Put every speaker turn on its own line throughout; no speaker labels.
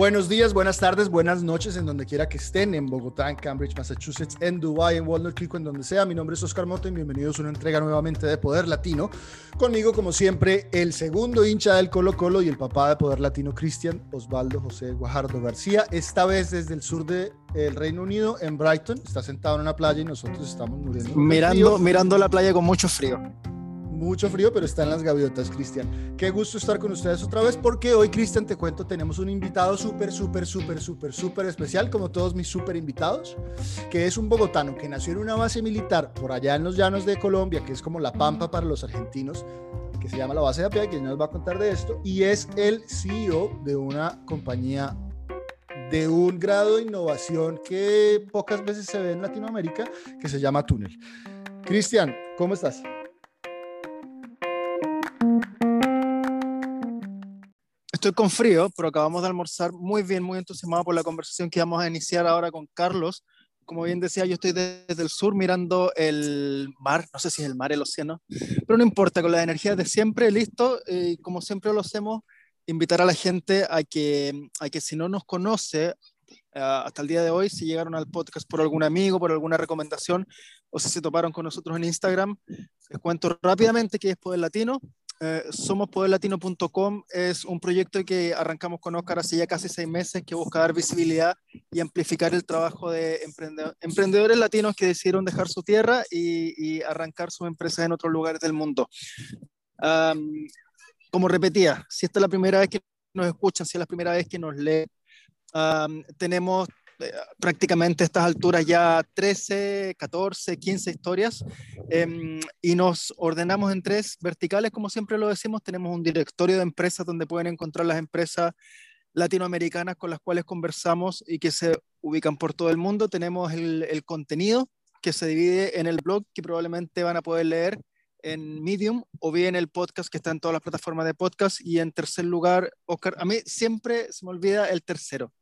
Buenos días, buenas tardes, buenas noches en donde quiera que estén, en Bogotá, en Cambridge, Massachusetts, en Dubai, en Walnut Creek, en donde sea. Mi nombre es Oscar Moto y bienvenidos a una entrega nuevamente de Poder Latino. Conmigo, como siempre, el segundo hincha del Colo Colo y el papá de Poder Latino, Cristian Osvaldo José Guajardo García. Esta vez desde el sur del Reino Unido, en Brighton. Está sentado en una playa y nosotros estamos muriendo.
Mirando, mirando la playa con mucho frío
mucho frío, pero están las gaviotas, Cristian. Qué gusto estar con ustedes otra vez, porque hoy, Cristian, te cuento, tenemos un invitado súper, súper, súper, súper, súper especial, como todos mis súper invitados, que es un bogotano que nació en una base militar por allá en los llanos de Colombia, que es como la pampa para los argentinos, que se llama la base de APIA, que nos va a contar de esto, y es el CEO de una compañía de un grado de innovación que pocas veces se ve en Latinoamérica, que se llama Túnel. Cristian, ¿cómo estás?
Estoy con frío, pero acabamos de almorzar muy bien, muy entusiasmado por la conversación que vamos a iniciar ahora con Carlos. Como bien decía, yo estoy desde el sur mirando el mar, no sé si es el mar, el océano, pero no importa, con la energía de siempre, listo, y como siempre lo hacemos, invitar a la gente a que, a que si no nos conoce, eh, hasta el día de hoy, si llegaron al podcast por algún amigo, por alguna recomendación, o si se toparon con nosotros en Instagram, les cuento rápidamente que es Poder Latino. Eh, somospoderlatino.com es un proyecto que arrancamos con Oscar hace ya casi seis meses que busca dar visibilidad y amplificar el trabajo de emprendedores latinos que decidieron dejar su tierra y, arrancar sus empresas en otros lugares del mundo. como repetía, si esta es la primera vez que nos escuchan, si es la primera vez que nos leen, tenemos prácticamente a estas alturas ya 13, 14, 15 historias em, y nos ordenamos en tres verticales, como siempre lo decimos, tenemos un directorio de empresas donde pueden encontrar las empresas latinoamericanas con las cuales conversamos y que se ubican por todo el mundo. Tenemos el, el contenido que se divide en el blog que probablemente van a poder leer en Medium o bien el podcast que está en todas las plataformas de podcast y en tercer lugar, Oscar, a mí siempre se me olvida el tercero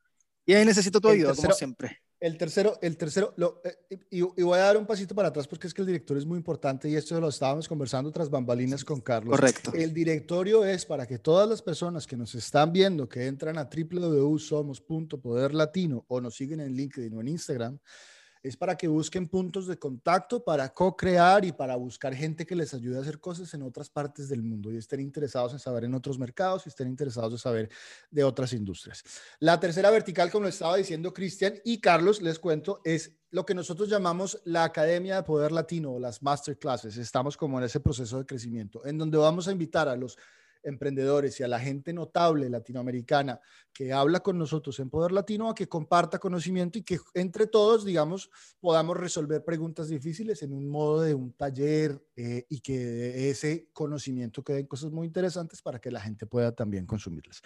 y ahí necesito tu ayuda, como siempre.
El tercero, el tercero, lo, eh, y, voy a dar un pasito para atrás porque es que el director es muy importante y esto lo estábamos conversando tras bambalinas con Carlos.
Correcto.
El directorio es para que todas las personas que nos están viendo, que entran a www.somos.poderlatino o nos siguen en LinkedIn o en Instagram, es para que busquen puntos de contacto para co-crear y para buscar gente que les ayude a hacer cosas en otras partes del mundo y estén interesados en saber en otros mercados y estén interesados en saber de otras industrias. La tercera vertical, como lo estaba diciendo Cristian y Carlos, les cuento, es lo que nosotros llamamos la Academia de Poder Latino o las Masterclasses. Estamos como en ese proceso de crecimiento, en donde vamos a invitar a los emprendedores y a la gente notable latinoamericana que habla con nosotros en Poder Latino a que comparta conocimiento y que entre todos, digamos, podamos resolver preguntas difíciles en un modo de un taller eh, y que ese conocimiento queden cosas muy interesantes para que la gente pueda también consumirlas.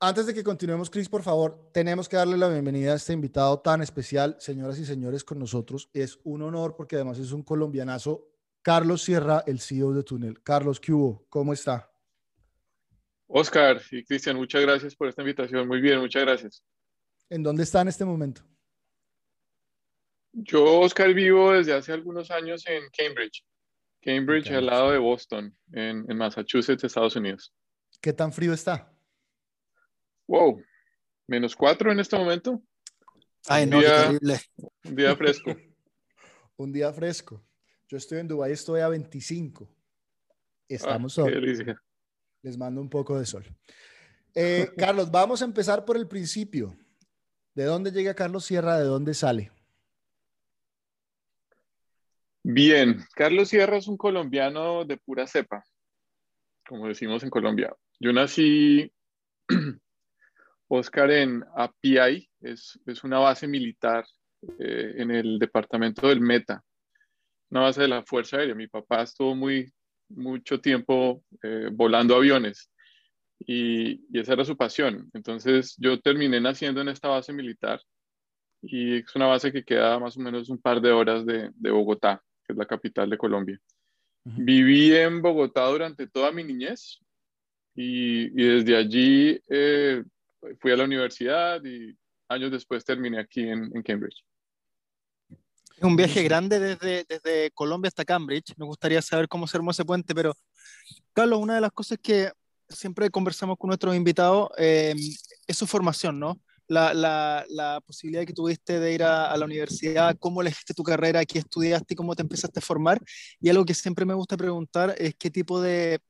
Antes de, que, continuemos, Chris, por favor, tenemos que darle la bienvenida a este invitado tan especial, señoras y señores, con nosotros. Es un honor porque además es un colombianazo Carlos Sierra, el CEO de Túnel. Carlos, ¿qué hubo? ¿Cómo está?
Oscar y Cristian, muchas gracias por esta invitación. Muy bien, muchas gracias.
¿En dónde está en este momento?
Yo, Oscar, vivo desde hace algunos años en Cambridge. Cambridge, al lado de Boston, en, Massachusetts, Estados Unidos.
¿Qué tan frío está?
Wow, menos cuatro en este momento.
Ay, no, terrible.
Un día fresco.
un día fresco. Yo estoy en Dubái, estoy a 25. Estamos
ah,
Les mando un poco de sol. Eh, Carlos, vamos a empezar por el principio. ¿De dónde llega Carlos Sierra? ¿De dónde sale?
Bien, Carlos Sierra es un colombiano de pura cepa, como decimos en Colombia. Yo nací, Oscar, en API, es, es una base militar eh, en el departamento del Meta, una base de la Fuerza Aérea. Mi papá estuvo muy, mucho tiempo eh, volando aviones y, esa era su pasión. Entonces yo terminé naciendo en esta base militar y es una base que queda más o menos un par de horas de, Bogotá, que es la capital de Colombia. Viví en Bogotá durante toda mi niñez y, desde allí eh, fui a la universidad y años después terminé aquí en Cambridge.
Es un viaje grande desde, desde Colombia hasta Cambridge. Me gustaría saber cómo se armó ese puente, pero Carlos, una de las cosas que siempre conversamos con nuestros invitados eh, es su formación, ¿no? La, la, la, posibilidad que tuviste de ir a, la universidad, cómo elegiste tu carrera, qué estudiaste y cómo te empezaste a formar. Y algo que siempre me gusta preguntar es qué tipo de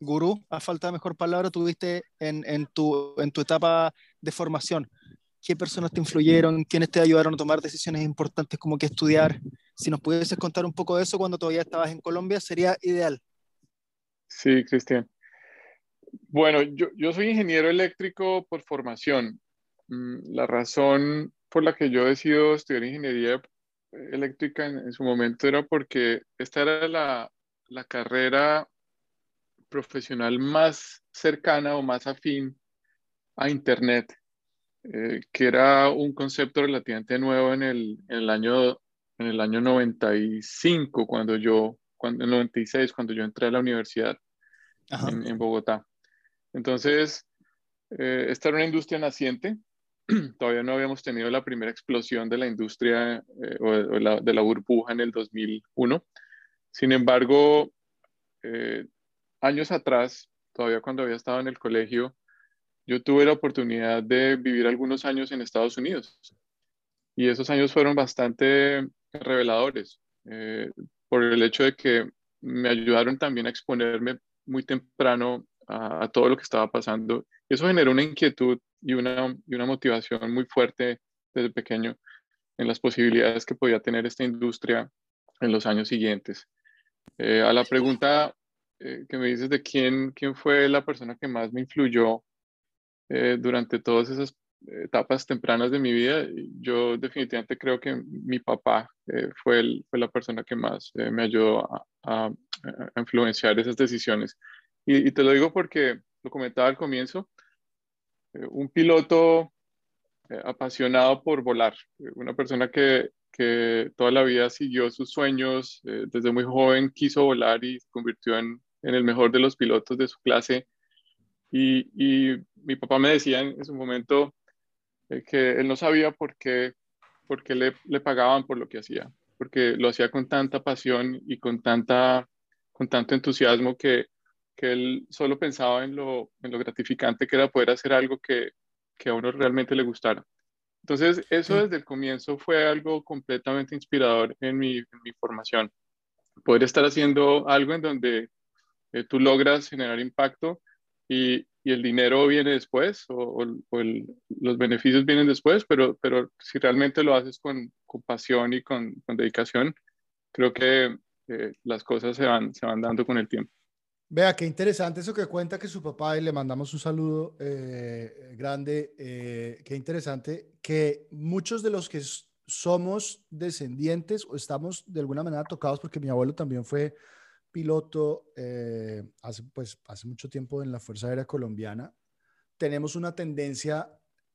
gurú, a falta de mejor palabra, tuviste en, en, tu, en tu etapa de formación. ¿Qué personas te influyeron? ¿Quiénes te ayudaron a tomar decisiones importantes como qué estudiar? Si nos pudieses contar un poco de eso cuando todavía estabas en Colombia, sería ideal.
Sí, Cristian. Bueno, yo, yo soy ingeniero eléctrico por formación. Mm, la razón por la que yo decido estudiar ingeniería eléctrica en, su momento era porque esta era la, la, carrera profesional más cercana o más afín a Internet, eh, que era un concepto relativamente nuevo en el, en el, año, en el año 95, cuando yo, cuando, en el 96, cuando yo entré a la universidad en, en, Bogotá. Entonces, eh, esta era una industria naciente. Todavía no habíamos tenido la primera explosión de la industria eh, o, de la burbuja en el 2001. Sin embargo, eh, años atrás, todavía cuando había estado en el colegio, yo tuve la oportunidad de vivir algunos años en Estados Unidos. Y esos años fueron bastante reveladores por el hecho de que me ayudaron también a exponerme muy temprano a, todo lo que estaba pasando. Eso generó una inquietud y una, y una motivación muy fuerte desde pequeño en las posibilidades que podía tener esta industria en los años siguientes. Eh, a la pregunta eh, que me dices de quién, quién fue la persona que más me influyó eh, durante todas esas etapas tempranas de mi vida, yo definitivamente creo que mi papá fue, el, fue la persona que más me ayudó a, a, influenciar esas decisiones. Y, te lo digo porque lo comentaba al comienzo, eh, un piloto eh, apasionado por volar, eh, una persona que, que, toda la vida siguió sus sueños, desde muy joven quiso volar y se convirtió en, en el mejor de los pilotos de su clase. Y, y mi papá me decía en, su momento que él no sabía por qué, por qué le, le pagaban por lo que hacía, porque lo hacía con tanta pasión y con, tanta, con tanto entusiasmo que que él solo pensaba en lo, en lo gratificante que era poder hacer algo que, que a uno realmente le gustara. Entonces, eso desde el comienzo fue algo completamente inspirador en mi, en mi formación. Poder estar haciendo algo en donde eh, tú logras generar impacto y, el dinero viene después o, los beneficios vienen después, pero, pero si realmente lo haces con, pasión y con, con, dedicación, creo que eh, las cosas se van, se van dando con el tiempo.
Vea, qué interesante eso que cuenta que su papá, y le mandamos un saludo eh, grande, eh, qué interesante que muchos de los que somos descendientes o estamos de alguna manera tocados, porque mi abuelo también fue piloto eh, hace, pues, hace mucho tiempo en la Fuerza Aérea Colombiana, tenemos una tendencia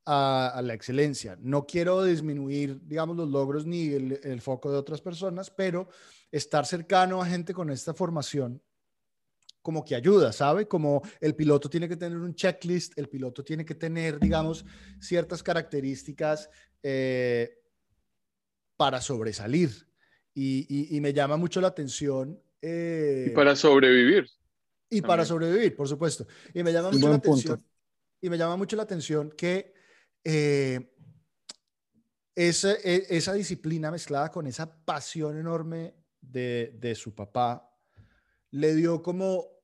a, la excelencia. No quiero disminuir, digamos, los logros ni el, foco de otras personas, pero estar cercano a gente con esta formación como que ayuda, ¿sabe? Como el piloto tiene que tener un checklist, el piloto tiene que tener, digamos, ciertas características eh, para sobresalir. Y, me llama mucho la atención.
Eh, y para sobrevivir.
Y para sobrevivir, por supuesto. Y me llama mucho la atención. Y me llama mucho la atención que eh, esa, e, esa, disciplina mezclada con esa pasión enorme de, de su papá le dio como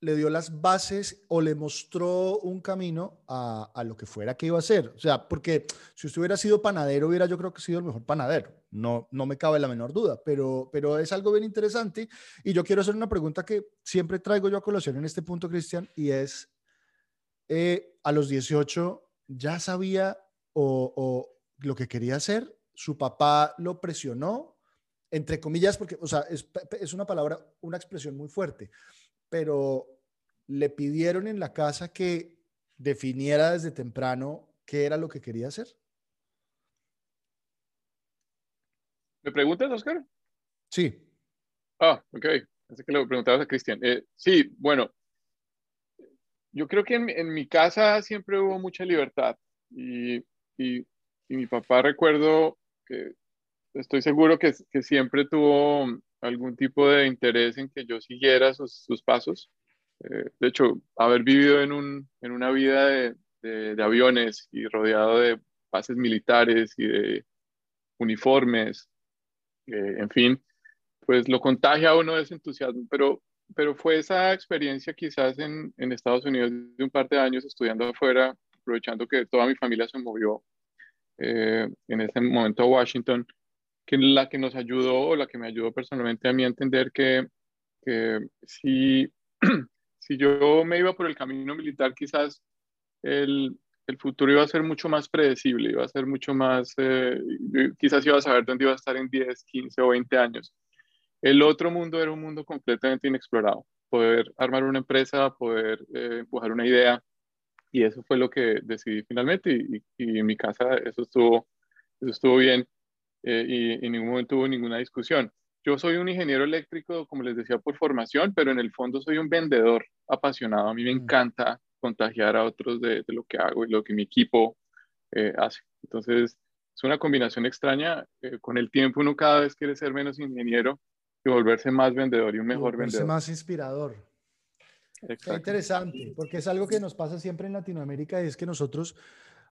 le dio las bases o le mostró un camino a, a, lo que fuera que iba a hacer. O sea, porque si usted hubiera sido panadero, hubiera yo creo que sido el mejor panadero. No, no me cabe la menor duda, pero, pero es algo bien interesante. Y yo quiero hacer una pregunta que siempre traigo yo a colación en este punto, Cristian, y es, eh, a los 18, ¿ya sabía o, o lo que quería hacer? ¿Su papá lo presionó? Entre comillas, porque, o sea, es, es una palabra, una expresión muy fuerte pero le pidieron en la casa que definiera desde temprano qué era lo que quería hacer.
¿Me preguntas, Oscar?
Sí.
Ah, ok. Así que lo preguntabas a Cristian. Eh, sí, bueno, yo creo que en, mi casa siempre hubo mucha libertad y, y, y, mi papá recuerdo que estoy seguro que, que siempre tuvo algún tipo de interés en que yo siguiera sus, pasos. Eh, de hecho, haber vivido en, un, en una vida de, de, aviones y rodeado de bases militares y de uniformes, eh, en fin, pues lo contagia a uno ese entusiasmo, pero, pero fue esa experiencia quizás en, en Estados Unidos de un par de años estudiando afuera, aprovechando que toda mi familia se movió eh, en ese momento a Washington, que la que nos ayudó o la que me ayudó personalmente a mí a entender que, que si, si yo me iba por el camino militar, quizás el, el, futuro iba a ser mucho más predecible, iba a ser mucho más, eh, quizás iba a saber dónde iba a estar en 10, 15 o 20 años. El otro mundo era un mundo completamente inexplorado. Poder armar una empresa, poder eh, empujar una idea, y eso fue lo que decidí finalmente y, y, en mi casa eso estuvo, eso estuvo bien eh, y, en ningún momento hubo ninguna discusión. Yo soy un ingeniero eléctrico, como les decía, por formación, pero en el fondo soy un vendedor apasionado. A mí me mm. encanta contagiar a otros de, de lo que hago y lo que mi equipo eh, hace. Entonces, es una combinación extraña. Eh, con el tiempo uno cada vez quiere ser menos ingeniero y volverse más vendedor y un mejor volverse vendedor.
más inspirador. Qué interesante, porque es algo que nos pasa siempre en Latinoamérica y es que nosotros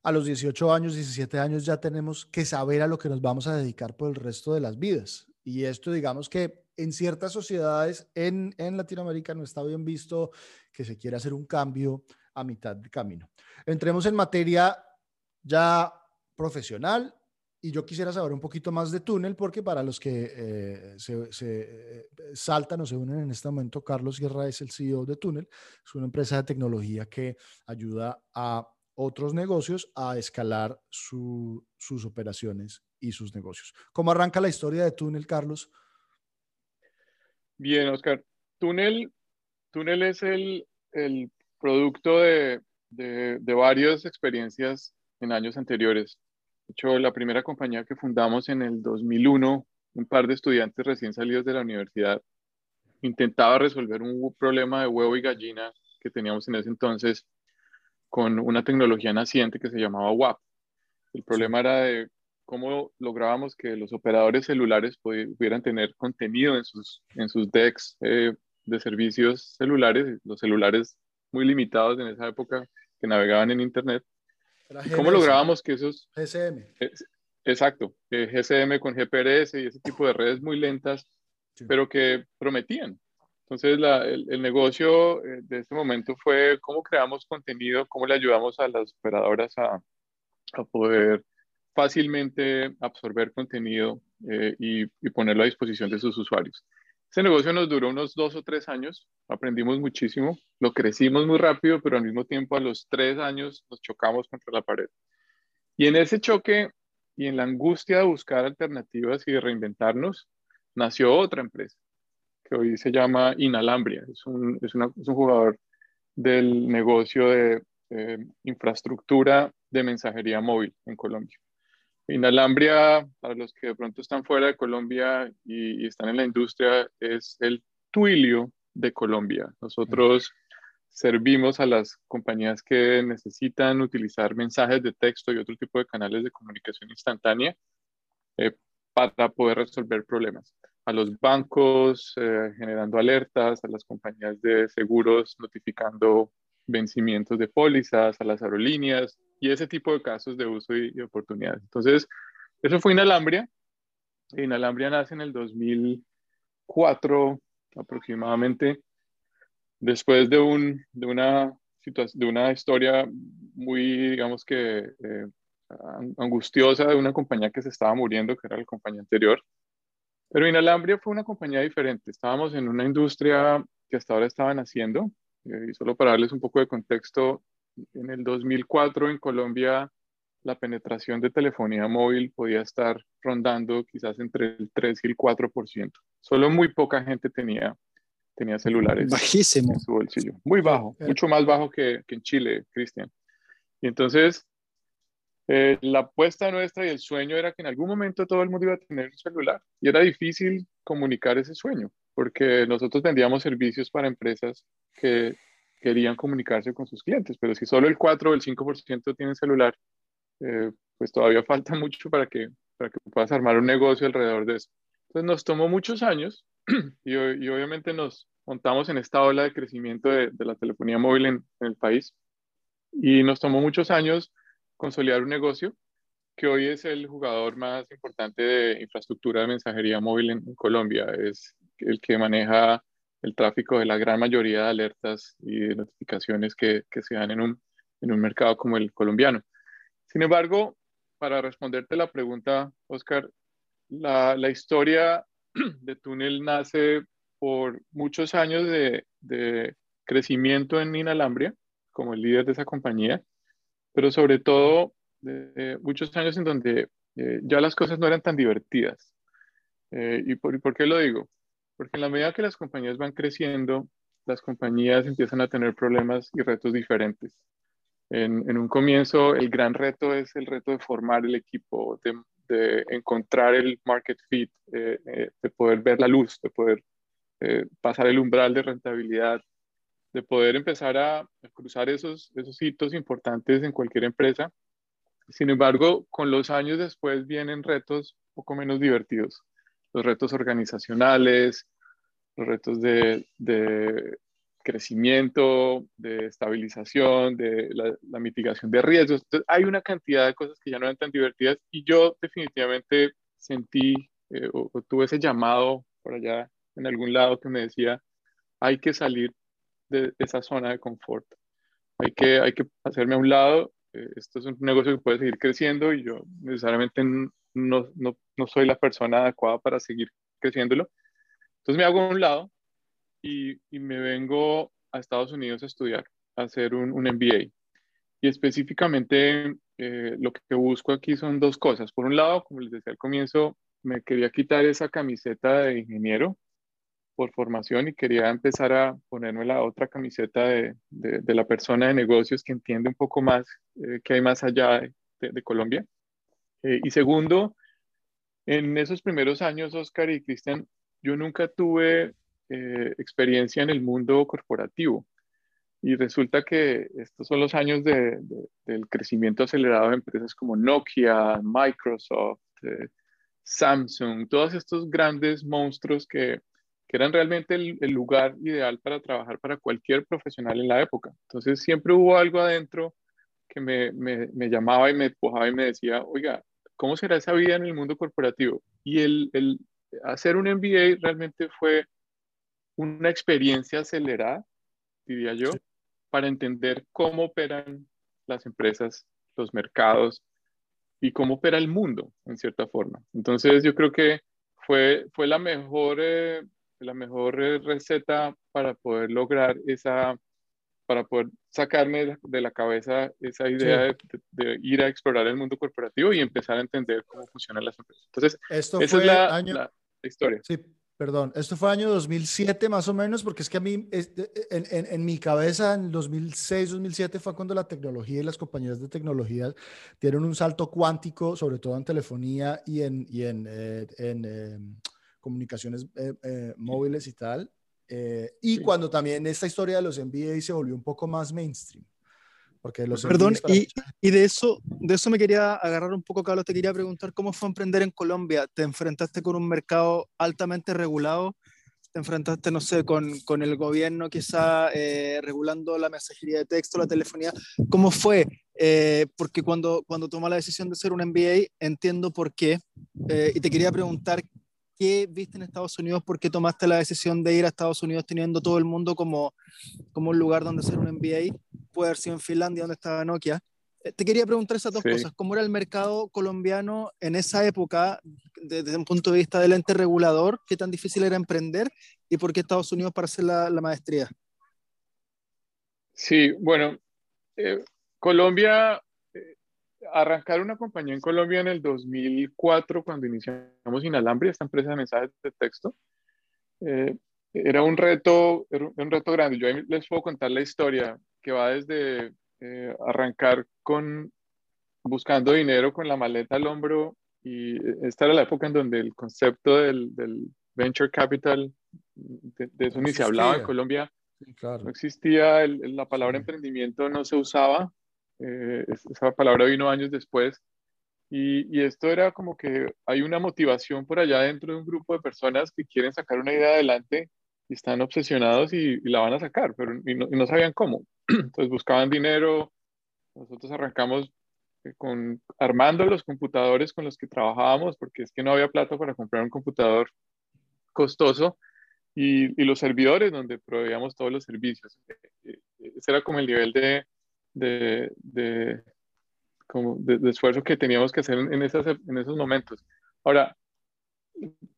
a los 18 años, 17 años ya tenemos que saber a lo que nos vamos a dedicar por el resto de las vidas. Y esto, digamos que en ciertas sociedades en, en Latinoamérica no está bien visto que se quiera hacer un cambio a mitad de camino. Entremos en materia ya profesional y yo quisiera saber un poquito más de Túnel, porque para los que eh, se, eh, saltan o se unen en este momento, Carlos Guerra es el CEO de Túnel. Es una empresa de tecnología que ayuda a otros negocios a escalar sus operaciones y sus negocios. ¿Cómo arranca la historia de Túnel, Carlos?
Bien, Oscar. Túnel, Túnel es el, el producto de, de, de varias experiencias en años anteriores de hecho, la primera compañía que fundamos en el 2001, un par de estudiantes recién salidos de la universidad, intentaba resolver un problema de huevo y gallina que teníamos en ese entonces con una tecnología naciente que se llamaba WAP. El problema era de cómo lográbamos que los operadores celulares pudieran tener contenido en sus, en sus decks eh, de servicios celulares, los celulares muy limitados en esa época que navegaban en Internet, ¿Cómo lográbamos que esos...
GSM.
exacto, GSM con GPRS y ese tipo de redes muy lentas, pero que prometían. Entonces, el, negocio eh, de este momento fue cómo creamos contenido, cómo le ayudamos a las operadoras a, a poder fácilmente absorber contenido eh, y, y, ponerlo a disposición de sus usuarios. Ese negocio nos duró unos dos o tres años, aprendimos muchísimo, lo crecimos muy rápido, pero al mismo tiempo a los tres años nos chocamos contra la pared. Y en ese choque y en la angustia de buscar alternativas y de reinventarnos, nació otra empresa que hoy se llama Inalambria. Es un, es un jugador del negocio de infraestructura de mensajería móvil en Colombia. Inalambria, para los que de pronto están fuera de Colombia y, están en la industria, es el Twilio de Colombia. Nosotros servimos a las compañías que necesitan utilizar mensajes de texto y otro tipo de canales de comunicación instantánea eh, para poder resolver problemas. A los bancos eh, generando alertas, a las compañías de seguros notificando vencimientos de pólizas, a las aerolíneas, y ese tipo de casos de uso y, oportunidades. Entonces, eso fue Inalambria. Inalambria nace en el 2004 aproximadamente, después de, un, de, una, de una historia muy, digamos que, eh, angustiosa de una compañía que se estaba muriendo, que era la compañía anterior. Pero Inalambria fue una compañía diferente. Estábamos en una industria que hasta ahora estaba naciendo. Eh, y solo para darles un poco de contexto, en el 2004 en Colombia la penetración de telefonía móvil podía estar rondando quizás entre el 3 y el 4%. Solo muy poca gente tenía, tenía celulares
Bajísimo.
en su bolsillo. Muy bajo, mucho más bajo que, que en Chile, Cristian. Y entonces, eh, la apuesta nuestra y el sueño era que en algún momento todo el mundo iba a tener un celular. Y era difícil comunicar ese sueño, porque nosotros vendíamos servicios para empresas que querían comunicarse con sus clientes, pero si solo el 4 o el 5% tienen celular, eh, pues todavía falta mucho para que, para que puedas armar un negocio alrededor de eso. Entonces nos tomó muchos años y, obviamente nos montamos en esta ola de crecimiento de, la telefonía móvil en, el país y nos tomó muchos años consolidar un negocio que hoy es el jugador más importante de infraestructura de mensajería móvil en, Colombia. Es el que maneja el tráfico de la gran mayoría de alertas y notificaciones que, que se dan en un, en un mercado como el colombiano. Sin embargo, para responderte la pregunta, Oscar, la, la historia de Túnel nace por muchos años de, de, crecimiento en Inalambria como el líder de esa compañía, pero sobre todo de, muchos años en donde eh, ya las cosas no eran tan divertidas. Eh, ¿Y por, por qué lo digo? Porque en la medida que las compañías van creciendo, las compañías empiezan a tener problemas y retos diferentes. En, en, un comienzo, el gran reto es el reto de formar el equipo, de, de encontrar el market fit, eh, eh, de poder ver la luz, de poder eh, pasar el umbral de rentabilidad, de poder empezar a, cruzar esos, esos hitos importantes en cualquier empresa. Sin embargo, con los años después vienen retos poco menos divertidos, los retos organizacionales, los retos de, de crecimiento, de estabilización, de la, mitigación de riesgos. hay una cantidad de cosas que ya no eran tan divertidas y yo definitivamente sentí eh, o, tuve ese llamado por allá en algún lado que me decía, hay que salir de, esa zona de confort. Hay que, hay que hacerme a un lado. Eh, esto es un negocio que puede seguir creciendo y yo necesariamente no, no, no soy la persona adecuada para seguir creciéndolo. Entonces me hago a un lado y, me vengo a Estados Unidos a estudiar, a hacer un, un MBA. Y específicamente eh, lo que busco aquí son dos cosas. Por un lado, como les decía al comienzo, me quería quitar esa camiseta de ingeniero por formación y quería empezar a ponerme la otra camiseta de, de, la persona de negocios que entiende un poco más eh, qué hay más allá de, de Colombia. Eh, y segundo, en esos primeros años, Oscar y Cristian, yo nunca tuve eh, experiencia en el mundo corporativo. Y resulta que estos son los años de, del crecimiento acelerado de empresas como Nokia, Microsoft, eh, Samsung, todos estos grandes monstruos que, que eran realmente el, el, lugar ideal para trabajar para cualquier profesional en la época. Entonces siempre hubo algo adentro que me, me, me llamaba y me empujaba y me decía, oiga, ¿cómo será esa vida en el mundo corporativo? Y el, el hacer un MBA realmente fue una experiencia acelerada, diría yo, para entender cómo operan las empresas, los mercados y cómo opera el mundo, en cierta forma. Entonces, yo creo que fue, fue la mejor, eh, la mejor eh, receta para poder lograr esa, para poder sacarme de la cabeza esa idea de, ir a explorar el mundo corporativo y empezar a entender cómo funcionan las empresas. Entonces,
Esto esa es la, la historia. Sí, Perdón, esto fue año 2007 más o menos, porque es que a mí, en, en, mi cabeza, en 2006, 2007 fue cuando la tecnología y las compañías de tecnología dieron un salto cuántico, sobre todo en telefonía y en, y en, eh, en em, comunicaciones eh, eh, móviles y tal. y cuando también esta historia de los MBA se volvió un poco más mainstream. Porque los
Perdón, y, y, de, eso, de eso me quería agarrar un poco, Carlos, te quería preguntar cómo fue emprender en Colombia. ¿Te enfrentaste con un mercado altamente regulado? ¿Te enfrentaste, no sé, con, con el gobierno quizá eh, regulando la mensajería de texto, la telefonía? ¿Cómo fue? Eh, porque cuando, cuando tomé la decisión de ser un MBA, entiendo por qué. Eh, y te quería preguntar qué viste en Estados Unidos, por qué tomaste la decisión de ir a Estados Unidos teniendo todo el mundo como, como un lugar donde hacer un MBA, puede haber sido en Finlandia donde estaba Nokia. Eh, te quería preguntar esas dos cosas, ¿cómo era el mercado colombiano en esa época desde un punto de vista del ente regulador? ¿Qué tan difícil era emprender? ¿Y por qué Estados Unidos para hacer la, la maestría?
Sí, bueno, eh, Colombia arrancar una compañía en Colombia en el 2004, cuando iniciamos Inalambre, esta empresa de mensajes de texto, eh, era un reto, era un reto grande. Yo les puedo contar la historia que va desde eh, arrancar con buscando dinero con la maleta al hombro y esta era la época en donde el concepto del, del venture capital, de, eso ni se hablaba en Colombia, no existía, la palabra emprendimiento no se usaba eh, esa palabra vino años después. Y, esto era como que hay una motivación por allá dentro de un grupo de personas que quieren sacar una idea adelante y están obsesionados y, la van a sacar, pero y no, sabían cómo. Entonces buscaban dinero. Nosotros arrancamos eh, con, armando los computadores con los que trabajábamos, porque es que no había plata para comprar un computador costoso, y, los servidores donde proveíamos todos los servicios. Eh, eh, ese era como el nivel de, de, de, como de, esfuerzo que teníamos que hacer en, esas, en esos momentos. Ahora,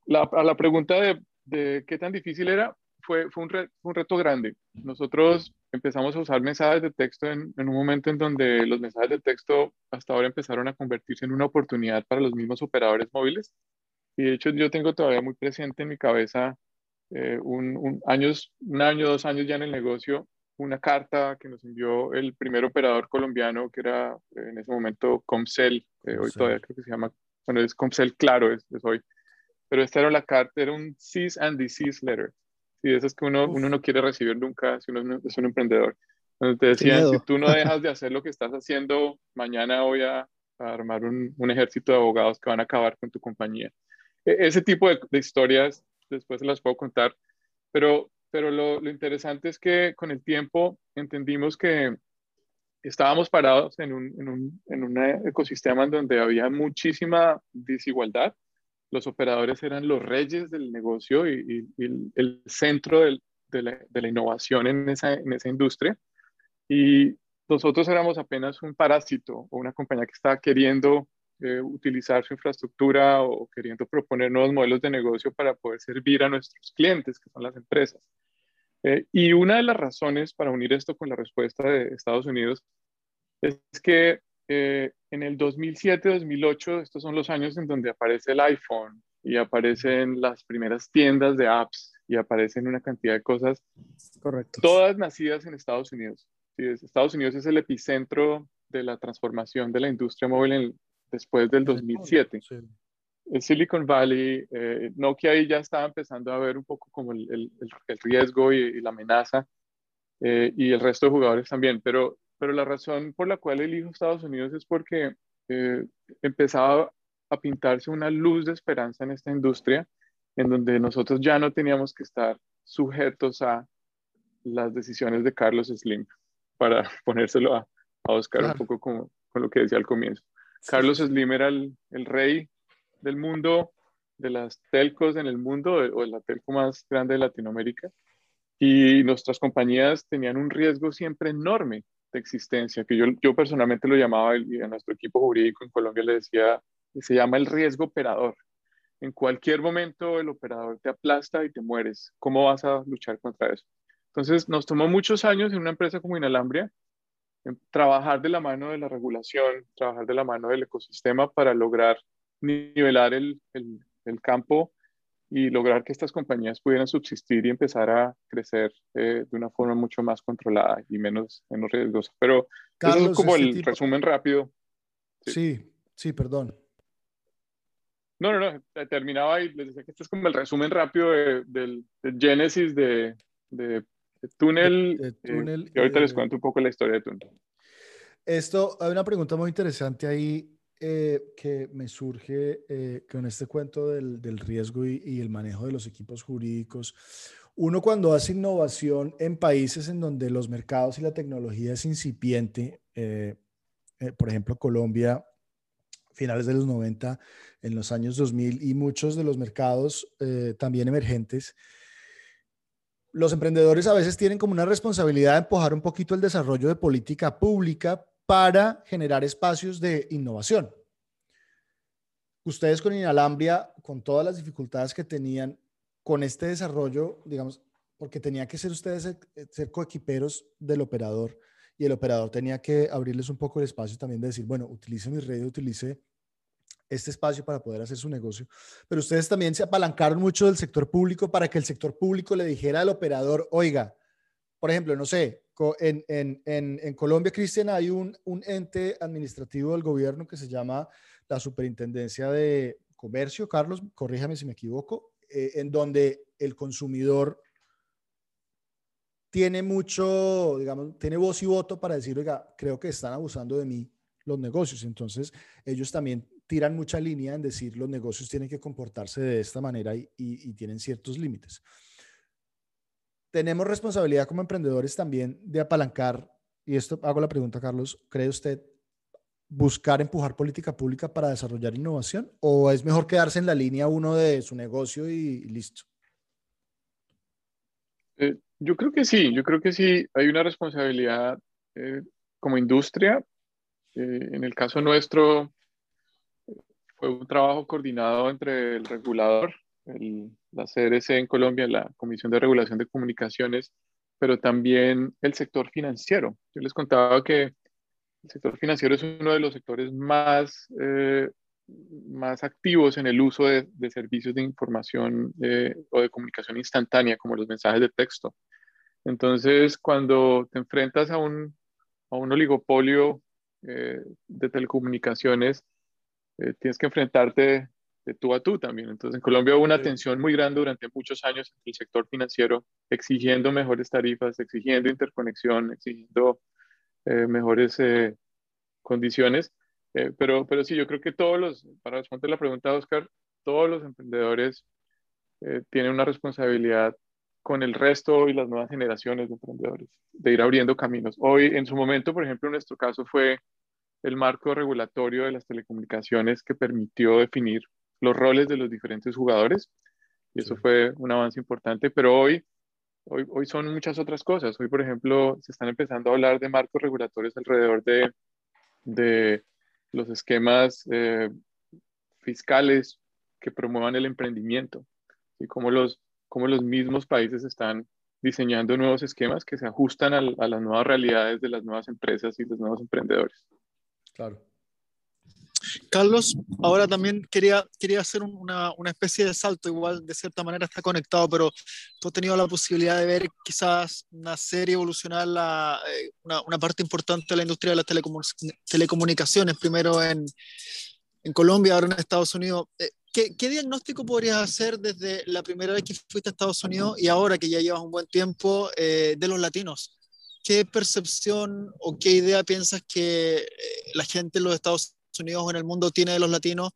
la, a la pregunta de, de, qué tan difícil era, fue, fue, un, un, reto grande. Nosotros empezamos a usar mensajes de texto en, en, un momento en donde los mensajes de texto hasta ahora empezaron a convertirse en una oportunidad para los mismos operadores móviles. Y de hecho yo tengo todavía muy presente en mi cabeza eh, un, un, años, un año, dos años ya en el negocio, una carta que nos envió el primer operador colombiano, que era eh, en ese momento Comcel, hoy todavía creo que se llama, bueno, es Comcel Claro, es, es, hoy, pero esta era la carta, era un cease and desist letter, y eso es que uno, uno no quiere recibir nunca si uno es un emprendedor. Donde te decían, si tú no dejas de hacer lo que estás haciendo, mañana voy a, armar un, un, ejército de abogados que van a acabar con tu compañía. E, ese tipo de, de historias, después se las puedo contar, pero pero lo, interesante es que con el tiempo entendimos que estábamos parados en un, en un, en un ecosistema en donde había muchísima desigualdad. Los operadores eran los reyes del negocio y, el centro del, de, la, de, la, innovación en esa, en esa industria. Y nosotros éramos apenas un parásito o una compañía que estaba queriendo eh, utilizar su infraestructura o queriendo proponer nuevos modelos de negocio para poder servir a nuestros clientes, que son las empresas. Eh, y una de las razones para unir esto con la respuesta de Estados Unidos es que eh, en el 2007-2008, estos son los años en donde aparece el iPhone y aparecen las primeras tiendas de apps y aparecen una cantidad de cosas,
Correcto.
todas nacidas en Estados Unidos. Sí, Estados Unidos es el epicentro de la transformación de la industria móvil después del 2007. Sí el Silicon Valley, eh, Nokia ahí ya estaba empezando a ver un poco como el, el, el riesgo y, la amenaza, eh, y el resto de jugadores también, pero, pero la razón por la cual elijo Estados Unidos es porque eh, empezaba a pintarse una luz de esperanza en esta industria, en donde nosotros ya no teníamos que estar sujetos a las decisiones de Carlos Slim, para ponérselo a, a Oscar un poco como, con lo que decía al comienzo. Carlos Slim era el, rey del mundo, de las telcos en el mundo, o la telco más grande de Latinoamérica, y nuestras compañías tenían un riesgo siempre enorme de existencia, que yo, yo personalmente lo llamaba, y a nuestro equipo jurídico en Colombia le decía, se llama el riesgo operador. En cualquier momento el operador te aplasta y te mueres. ¿Cómo vas a luchar contra eso? Entonces, nos tomó muchos años en una empresa como Inalambria trabajar de la mano de la regulación, trabajar de la mano del ecosistema para lograr nivelar el, el, el, campo y lograr que estas compañías pudieran subsistir y empezar a crecer eh, de una forma mucho más controlada y menos, menos riesgosa. Pero eso es como este el resumen rápido.
Sí. sí, perdón.
No, no, no, terminaba y les decía que este es como el resumen rápido del, del génesis de, de, túnel. De, túnel eh, y ahorita les cuento un poco la historia de túnel.
Esto, hay una pregunta muy interesante ahí eh, que me surge eh, con este cuento del, del riesgo y, y, el manejo de los equipos jurídicos. Uno cuando hace innovación en países en donde los mercados y la tecnología es incipiente, eh, por ejemplo Colombia, finales de los 90, en los años 2000 y muchos de los mercados también emergentes, los emprendedores a veces tienen como una responsabilidad de empujar un poquito el desarrollo de política pública para generar espacios de innovación. Ustedes con Inalambria, con todas las dificultades que tenían con este desarrollo, digamos, porque tenía que ser ustedes eh, ser coequiperos del operador y el operador tenía que abrirles un poco el espacio también de decir, bueno, utilice mi red, utilice este espacio para poder hacer su negocio. Pero ustedes también se apalancaron mucho del sector público para que el sector público le dijera al operador, oiga, por ejemplo, no sé, en, en, en, en Colombia, Cristian, hay un, un, ente administrativo del gobierno que se llama la Superintendencia de Comercio, Carlos, corríjame si me equivoco, eh, en donde el consumidor tiene mucho, digamos, tiene voz y voto para decir, oiga, creo que están abusando de mí los negocios. Entonces, ellos también tiran mucha línea en decir los negocios tienen que comportarse de esta manera y, tienen ciertos límites. Tenemos responsabilidad como emprendedores también de apalancar, y esto hago la pregunta, Carlos, ¿cree usted buscar empujar política pública para desarrollar innovación o es mejor quedarse en la línea uno de su negocio y, listo?
Eh, yo creo que sí, yo creo que sí hay una responsabilidad eh, como industria. Eh, en el caso nuestro, fue un trabajo coordinado entre el regulador, la CRC en Colombia, la Comisión de Regulación de Comunicaciones, pero también el sector financiero. Yo les contaba que el sector financiero es uno de los sectores más, eh, más activos en el uso de, servicios de información eh, o de comunicación instantánea, como los mensajes de texto. Entonces, cuando te enfrentas a un, a un oligopolio eh, de telecomunicaciones, tienes que enfrentarte de tú a tú también. Entonces, en Colombia hubo una tensión muy grande durante muchos años entre el sector financiero, exigiendo mejores tarifas, exigiendo interconexión, exigiendo eh, mejores eh, condiciones. Eh, pero, pero sí, yo creo que todos los, para responder la pregunta, Oscar, todos los emprendedores tienen una responsabilidad con el resto y las nuevas generaciones de emprendedores, de ir abriendo caminos. Hoy, en su momento, por ejemplo, en nuestro caso fue el marco regulatorio de las telecomunicaciones que permitió definir los roles de los diferentes jugadores. Y eso fue un avance importante, pero hoy, hoy, hoy son muchas otras cosas. Hoy, por ejemplo, se están empezando a hablar de marcos regulatorios alrededor de, de los esquemas eh, fiscales que promuevan el emprendimiento y cómo los, cómo los mismos países están diseñando nuevos esquemas que se ajustan a, a las nuevas realidades de las nuevas empresas y los nuevos emprendedores.
Claro.
Carlos, ahora también quería, quería hacer una, una, especie de salto, igual de cierta manera está conectado, pero tú has tenido la posibilidad de ver quizás una serie evolucionar la, eh, una, una, parte importante de la industria de las telecomunicaciones, primero en, en, Colombia, ahora en Estados Unidos. Eh, ¿Qué, ¿Qué, diagnóstico podrías hacer desde la primera vez que fuiste a Estados Unidos y ahora que ya llevas un buen tiempo eh, de los latinos? ¿Qué percepción o qué idea piensas que la gente en los Estados Unidos o en el mundo tiene de los latinos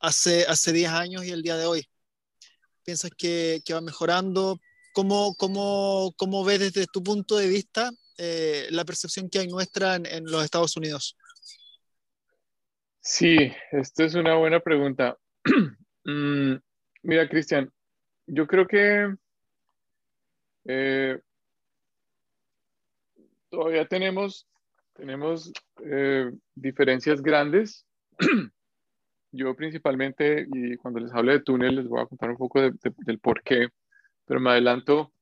hace, hace 10 años y el día de hoy? ¿Piensas que, que va mejorando? ¿Cómo, cómo, cómo ves desde tu punto de vista eh, la percepción que hay nuestra en, en los Estados Unidos?
Sí, esta es una buena pregunta. mm, mira, Cristian, yo creo que eh, todavía tenemos tenemos eh, diferencias grandes. Yo principalmente, y cuando les hable de túnel, les voy a contar un poco del por qué, pero me adelanto,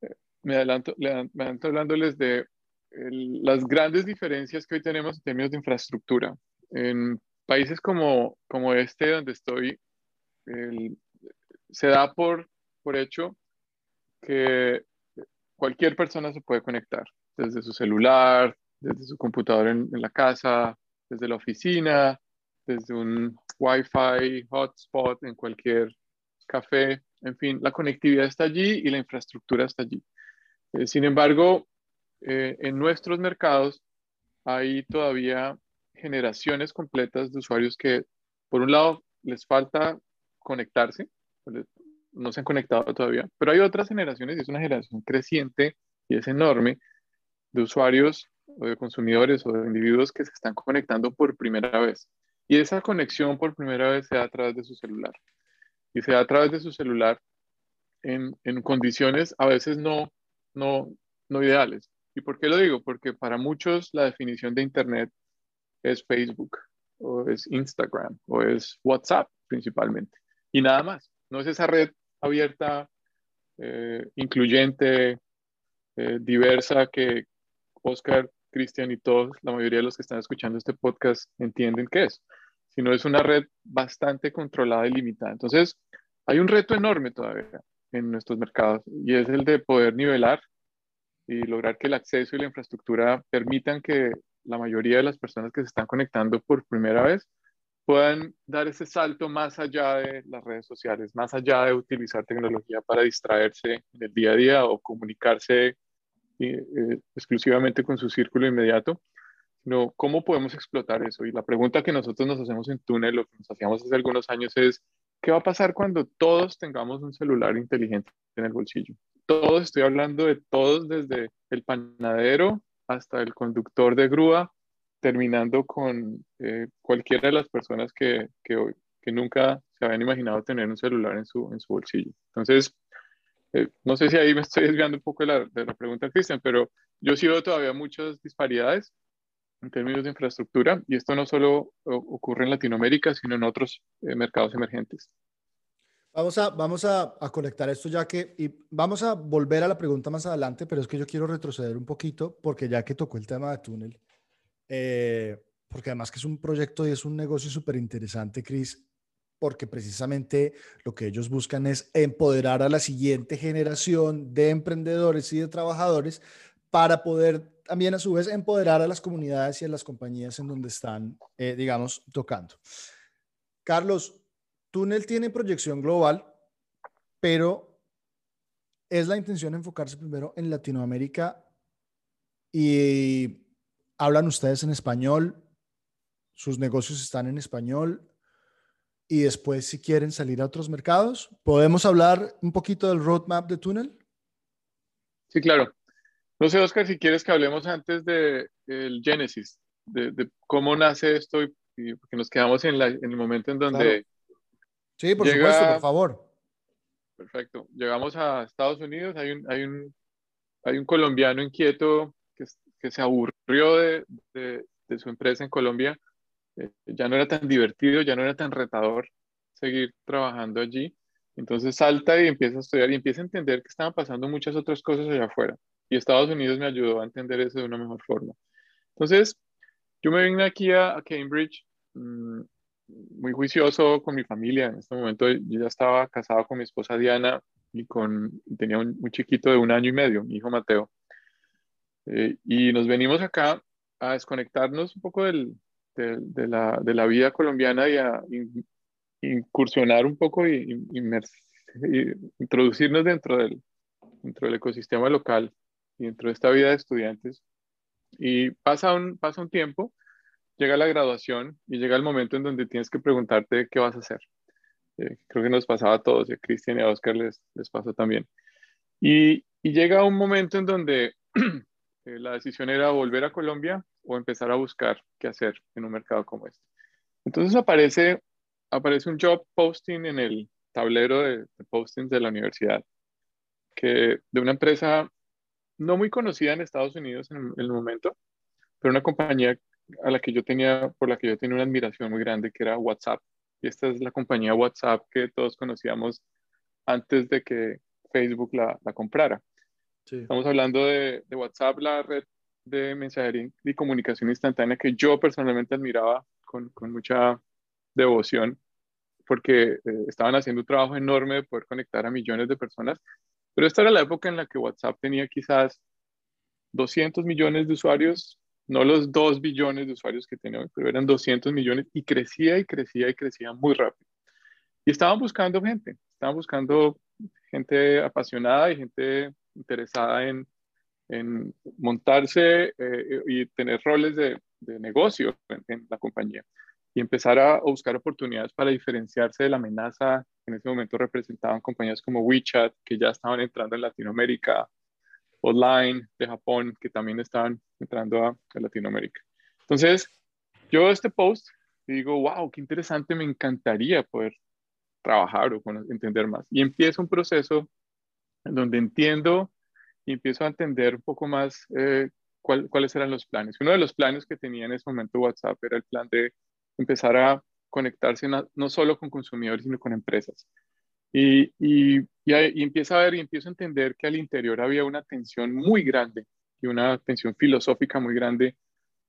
eh, me adelanto, me adelanto hablándoles de las grandes diferencias que hoy tenemos en términos de infraestructura. En países como, como este, donde estoy, se da por, por hecho que cualquier persona se puede conectar desde su celular, desde su computador en, la casa, desde la oficina, desde un Wi-Fi hotspot en cualquier café, en fin, la conectividad está allí y la infraestructura está allí. Eh, sin embargo, eh, en nuestros mercados hay todavía generaciones completas de usuarios que, por un lado, les falta conectarse, no se han conectado todavía, pero hay otras generaciones y es una generación creciente y es enorme de usuarios o de consumidores o de individuos que se están conectando por primera vez. Y esa conexión por primera vez se da a través de su celular. Y se da a través de su celular en, en condiciones a veces no, no, no ideales. ¿Y por qué lo digo? Porque para muchos la definición de Internet es Facebook, o es Instagram, o es WhatsApp principalmente. Y nada más. No es esa red abierta, eh, incluyente, eh, diversa que, Oscar, Cristian y todos, la mayoría de los que están escuchando este podcast entienden qué es, sino es una red bastante controlada y limitada. Entonces, hay un reto enorme todavía en nuestros mercados y es el de poder nivelar y lograr que el acceso y la infraestructura permitan que la mayoría de las personas que se están conectando por primera vez puedan dar ese salto más allá de las redes sociales, más allá de utilizar tecnología para distraerse en el día a día o comunicarse eh, exclusivamente con su círculo inmediato, sino cómo podemos explotar eso. Y la pregunta que nosotros nos hacemos en Túnel, lo que nos hacíamos hace algunos años es, ¿qué va a pasar cuando todos tengamos un celular inteligente en el bolsillo? Todos, estoy hablando de todos, desde el panadero hasta el conductor de grúa, terminando con eh, cualquiera de las personas que, que, que, nunca se habían imaginado tener un celular en su, en su bolsillo. Entonces, eh, no sé si ahí me estoy desviando un poco de la, pregunta, Cristian, pero yo sí veo todavía muchas disparidades en términos de infraestructura y esto no solo ocurre en Latinoamérica, sino en otros eh, mercados emergentes.
Vamos a, vamos a, a, conectar esto ya que, y vamos a volver a la pregunta más adelante, pero es que yo quiero retroceder un poquito porque ya que tocó el tema de túnel, eh, porque además que es un proyecto y es un negocio súper interesante, Cris, porque precisamente lo que ellos buscan es empoderar a la siguiente generación de emprendedores y de trabajadores para poder también a su vez empoderar a las comunidades y a las compañías en donde están, eh, digamos, tocando. Carlos, Túnel tiene proyección global, pero es la intención enfocarse primero en Latinoamérica y hablan ustedes en español, sus negocios están en español, y después si quieren salir a otros mercados. ¿Podemos hablar un poquito del roadmap de Túnel?
Sí, claro. No sé, Oscar, si quieres que hablemos antes del de Genesis, de, cómo nace esto y, porque nos quedamos en, el momento en donde...
Sí, por supuesto, por favor.
Perfecto. Llegamos a Estados Unidos, hay un, hay un, hay un colombiano inquieto que, que se aburrió de, de su empresa en Colombia ya no era tan divertido, ya no era tan retador seguir trabajando allí. Entonces salta y empieza a estudiar y empieza a entender que estaban pasando muchas otras cosas allá afuera. Y Estados Unidos me ayudó a entender eso de una mejor forma. Entonces, yo me vine aquí a, Cambridge mm, muy juicioso con mi familia. En este momento yo ya estaba casado con mi esposa Diana y con, tenía un, chiquito de un año y medio, mi hijo Mateo. Eh, y nos venimos acá a desconectarnos un poco del, de, la, de la, vida colombiana y a incursionar un poco y, introducirnos dentro del, dentro del ecosistema local y dentro de esta vida de estudiantes. Y pasa un, pasa un tiempo, llega la graduación y llega el momento en donde tienes que preguntarte qué vas a hacer. Eh, creo que nos pasaba a todos, y a Cristian y a Oscar les, les pasó también. Y, y llega un momento en donde eh, la decisión era volver a Colombia o empezar a buscar qué hacer en un mercado como este. Entonces aparece, aparece un job posting en el tablero de, postings de la universidad, que de una empresa no muy conocida en Estados Unidos en, el momento, pero una compañía a la que yo tenía, por la que yo tenía una admiración muy grande, que era WhatsApp. Y esta es la compañía WhatsApp que todos conocíamos antes de que Facebook la comprara. Estamos hablando de, de, WhatsApp, la red de mensajería y comunicación instantánea que yo personalmente admiraba con, con mucha devoción porque eh, estaban haciendo un trabajo enorme de poder conectar a millones de personas. Pero esta era la época en la que WhatsApp tenía quizás 200 millones de usuarios, no los 2 billones de usuarios que tenía hoy, pero eran 200 millones y crecía y crecía y crecía muy rápido. Y estaban buscando gente, estaban buscando gente apasionada y gente interesada en, en montarse eh, y tener roles de, de negocio en, la compañía y empezar a, buscar oportunidades para diferenciarse de la amenaza. En ese momento representaban compañías como WeChat, que ya estaban entrando en Latinoamérica, Online de Japón, que también estaban entrando a, Latinoamérica. Entonces, yo este post digo, wow, qué interesante, me encantaría poder trabajar o entender más. Y empiezo un proceso en donde entiendo y empiezo a entender un poco más eh, cuáles eran los planes. Uno de los planes que tenía en ese momento WhatsApp era el plan de empezar a conectarse no, solo con consumidores, sino con empresas. Y, y, y, empiezo a ver y empiezo a entender que al interior había una tensión muy grande y una tensión filosófica muy grande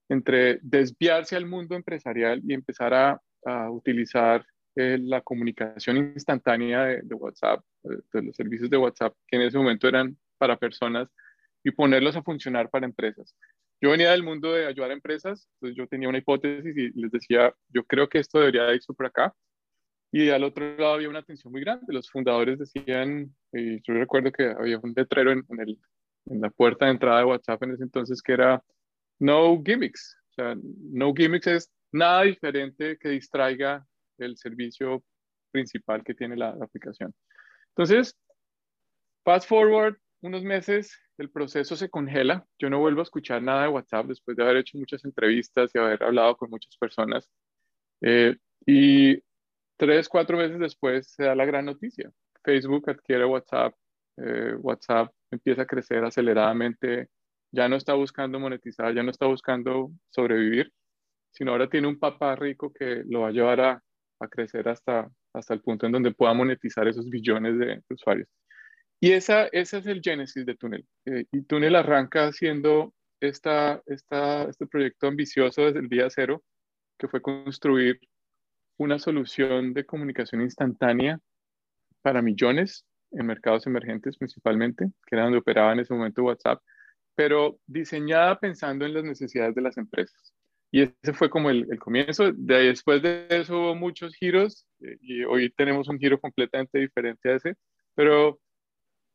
entre desviarse al mundo empresarial y empezar a, a utilizar eh, la comunicación instantánea de, WhatsApp, de, de, los servicios de WhatsApp, que en ese momento eran para personas y ponerlos a funcionar para empresas. Yo venía del mundo de ayudar a empresas, entonces yo tenía una hipótesis y les decía, yo creo que esto debería irse por acá. Y al otro lado había una tensión muy grande. Los fundadores decían, y yo recuerdo que había un letrero en, el, en la puerta de entrada de WhatsApp en ese entonces que era no gimmicks, sea, no gimmicks es nada diferente que distraiga el servicio principal que tiene la, aplicación. Entonces, fast forward unos meses, el proceso se congela. Yo no vuelvo a escuchar nada de WhatsApp después de haber hecho muchas entrevistas y haber hablado con muchas personas. Eh, y tres, cuatro meses después se da la gran noticia. Facebook adquiere WhatsApp. Eh, WhatsApp empieza a crecer aceleradamente. Ya no está buscando monetizar, ya no está buscando sobrevivir, sino ahora tiene un papá rico que lo va a llevar a, a crecer hasta, hasta el punto en donde pueda monetizar esos billones de, usuarios. Y esa, ese es el génesis de Túnel. Eh, y Túnel arranca haciendo esta, esta, este proyecto ambicioso desde el día cero, que fue construir una solución de comunicación instantánea para millones en mercados emergentes principalmente, que era donde operaba en ese momento WhatsApp, pero diseñada pensando en las necesidades de las empresas. Y ese fue como el, comienzo. De ahí, después de eso hubo muchos giros eh, y hoy tenemos un giro completamente diferente a ese, pero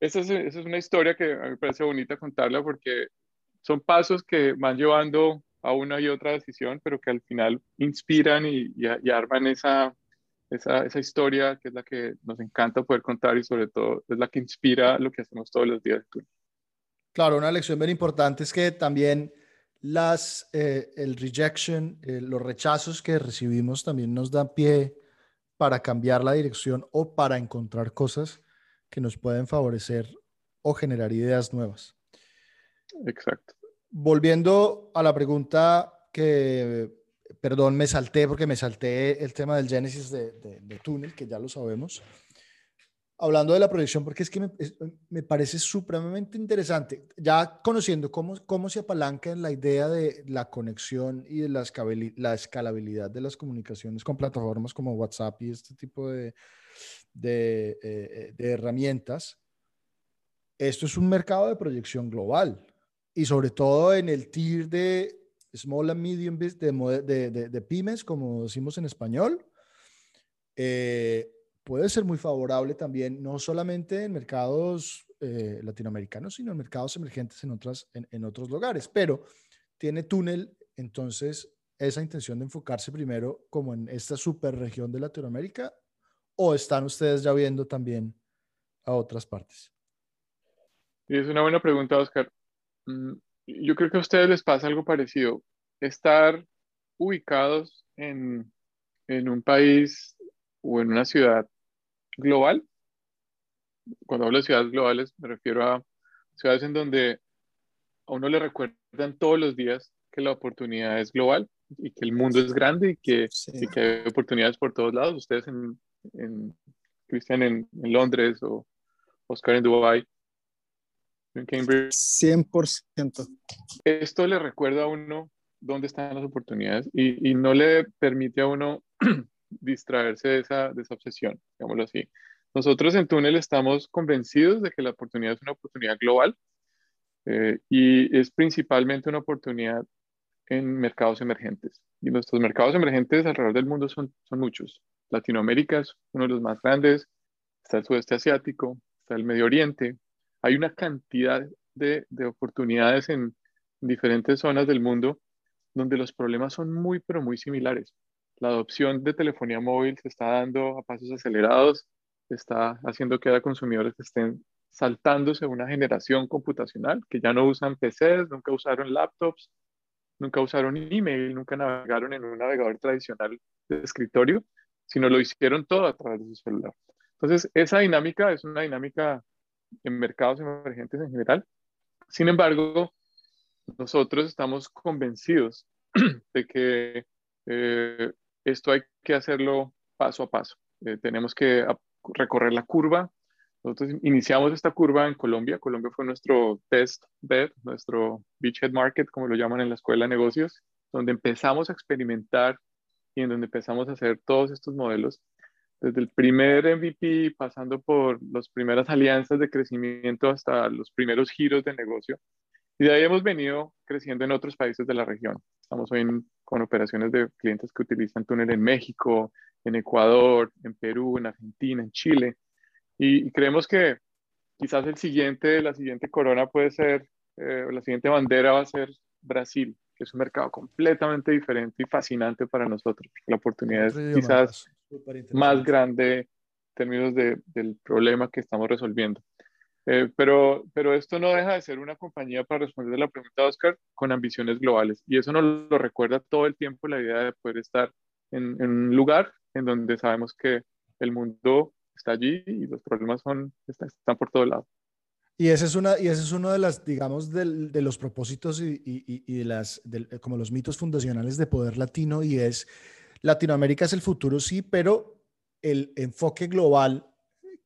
esa es, una historia que a mí me parece bonita contarla porque son pasos que van llevando a una y otra decisión, pero que al final inspiran y, y, arman esa, esa, esa, historia que es la que nos encanta poder contar y sobre todo es la que inspira lo que hacemos todos los días.
Claro, una lección bien importante es que también las, eh, el rejection, eh, los rechazos que recibimos también nos dan pie para cambiar la dirección o para encontrar cosas que nos pueden favorecer o generar ideas nuevas.
Exacto.
Volviendo a la pregunta que, perdón, me salté porque me salté el tema del génesis de, de, túnel, que ya lo sabemos. Hablando de la proyección, porque es que me, me parece supremamente interesante, ya conociendo cómo, cómo se apalanca en la idea de la conexión y de la, la escalabilidad de las comunicaciones con plataformas como WhatsApp y este tipo de, de, eh, de herramientas, esto es un mercado de proyección global y sobre todo en el tier de small and medium de, de, de, pymes, como decimos en español, eh, puede ser muy favorable también, no solamente en mercados eh, latinoamericanos, sino en mercados emergentes en, otras, en, otros lugares. Pero tiene túnel, entonces, esa intención de enfocarse primero como en esta super región de Latinoamérica, o están ustedes ya viendo también a otras partes?
Es una buena pregunta, Oscar. Mm, yo creo que a ustedes les pasa algo parecido. Estar ubicados en, en un país o en una ciudad global. Cuando hablo de ciudades globales, me refiero a ciudades en donde a uno le recuerdan todos los días que la oportunidad es global y que el mundo es grande y que, que hay oportunidades por todos lados. Ustedes en, en Cristian en, en Londres o Oscar en Dubai
en Cambridge. 100%.
Esto le recuerda a uno dónde están las oportunidades y, y no le permite a uno distraerse de esa, de esa obsesión, digámoslo así. Nosotros en Túnel estamos convencidos de que la oportunidad es una oportunidad global eh, y es principalmente una oportunidad en mercados emergentes. Y nuestros mercados emergentes alrededor del mundo son, son muchos. Latinoamérica es uno de los más grandes, está el sudeste asiático, está el Medio Oriente, hay una cantidad de, oportunidades en diferentes zonas del mundo donde los problemas son muy, pero muy similares. La adopción de telefonía móvil se está dando a pasos acelerados, está haciendo que haya consumidores estén saltándose una generación computacional, que ya no usan PCs, nunca usaron laptops, nunca usaron email, nunca navegaron en un navegador tradicional de escritorio, sino lo hicieron todo a través de su celular. Entonces, esa dinámica es una dinámica en mercados emergentes en general. Sin embargo, nosotros estamos convencidos de que eh, esto hay que hacerlo paso a paso. Eh, tenemos que recorrer la curva. Nosotros iniciamos esta curva en Colombia. Colombia fue nuestro test bed, nuestro beachhead market, como lo llaman en la escuela de negocios, donde empezamos a experimentar y en donde empezamos a hacer todos estos modelos desde el primer MVP, pasando por las primeras alianzas de crecimiento hasta los primeros giros de negocio. Y de ahí hemos venido creciendo en otros países de la región. Estamos hoy con operaciones de clientes que utilizan túnel en México, en Ecuador, en Perú, en Argentina, en Chile. Y, creemos que quizás el siguiente, la siguiente corona puede ser, eh, la siguiente bandera va a ser Brasil, que es un mercado completamente diferente y fascinante para nosotros. La oportunidad es quizás más grande en términos de, del problema que estamos resolviendo. Eh, pero, pero esto no deja de ser una compañía para responder la pregunta Oscar con ambiciones globales. Y eso nos lo recuerda todo el tiempo la idea de poder estar en, en un lugar en donde sabemos que el mundo está allí y los problemas son, están, están por todo lado.
Y ese es, una, y ese es uno de las, digamos, de, de los propósitos y, y, y de las, de, como los mitos fundacionales de Poder Latino, y es Latinoamérica es el futuro, sí, pero el enfoque global